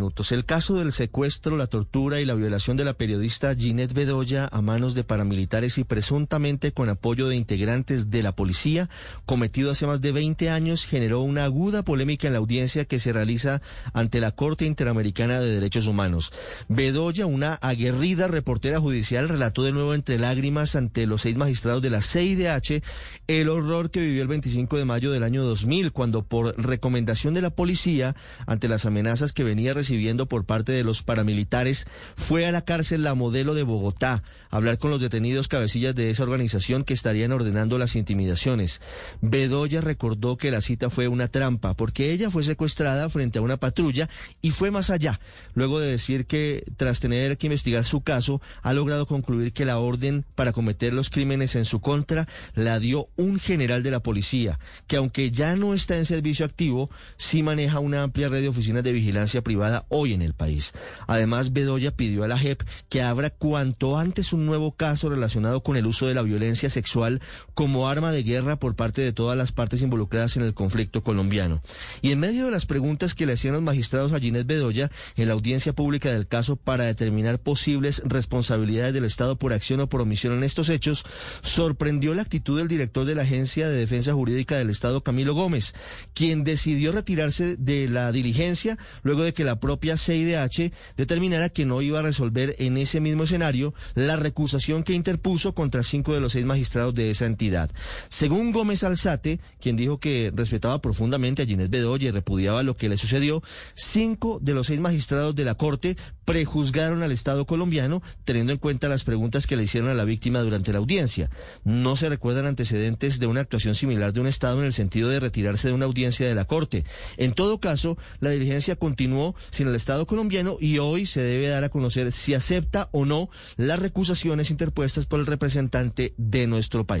El caso del secuestro, la tortura y la violación de la periodista Ginette Bedoya a manos de paramilitares y presuntamente con apoyo de integrantes de la policía, cometido hace más de 20 años, generó una aguda polémica en la audiencia que se realiza ante la Corte Interamericana de Derechos Humanos. Bedoya, una aguerrida reportera judicial, relató de nuevo entre lágrimas ante los seis magistrados de la CIDH el horror que vivió el 25 de mayo del año 2000, cuando por recomendación de la policía, ante las amenazas que venía recibiendo, recibiendo por parte de los paramilitares, fue a la cárcel La Modelo de Bogotá a hablar con los detenidos cabecillas de esa organización que estarían ordenando las intimidaciones. Bedoya recordó que la cita fue una trampa porque ella fue secuestrada frente a una patrulla y fue más allá, luego de decir que tras tener que investigar su caso, ha logrado concluir que la orden para cometer los crímenes en su contra la dio un general de la policía, que aunque ya no está en servicio activo, sí maneja una amplia red de oficinas de vigilancia privada hoy en el país. Además, Bedoya pidió a la JEP que abra cuanto antes un nuevo caso relacionado con el uso de la violencia sexual como arma de guerra por parte de todas las partes involucradas en el conflicto colombiano. Y en medio de las preguntas que le hacían los magistrados a Ginés Bedoya en la audiencia pública del caso para determinar posibles responsabilidades del Estado por acción o por omisión en estos hechos, sorprendió la actitud del director de la Agencia de Defensa Jurídica del Estado, Camilo Gómez, quien decidió retirarse de la diligencia luego de que la propia CIDH determinara que no iba a resolver en ese mismo escenario la recusación que interpuso contra cinco de los seis magistrados de esa entidad. Según Gómez Alzate, quien dijo que respetaba profundamente a Ginés Bedoya y repudiaba lo que le sucedió, cinco de los seis magistrados de la Corte prejuzgaron al Estado colombiano teniendo en cuenta las preguntas que le hicieron a la víctima durante la audiencia. No se recuerdan antecedentes de una actuación similar de un Estado en el sentido de retirarse de una audiencia de la Corte. En todo caso, la diligencia continuó sin el Estado colombiano y hoy se debe dar a conocer si acepta o no las recusaciones interpuestas por el representante de nuestro país.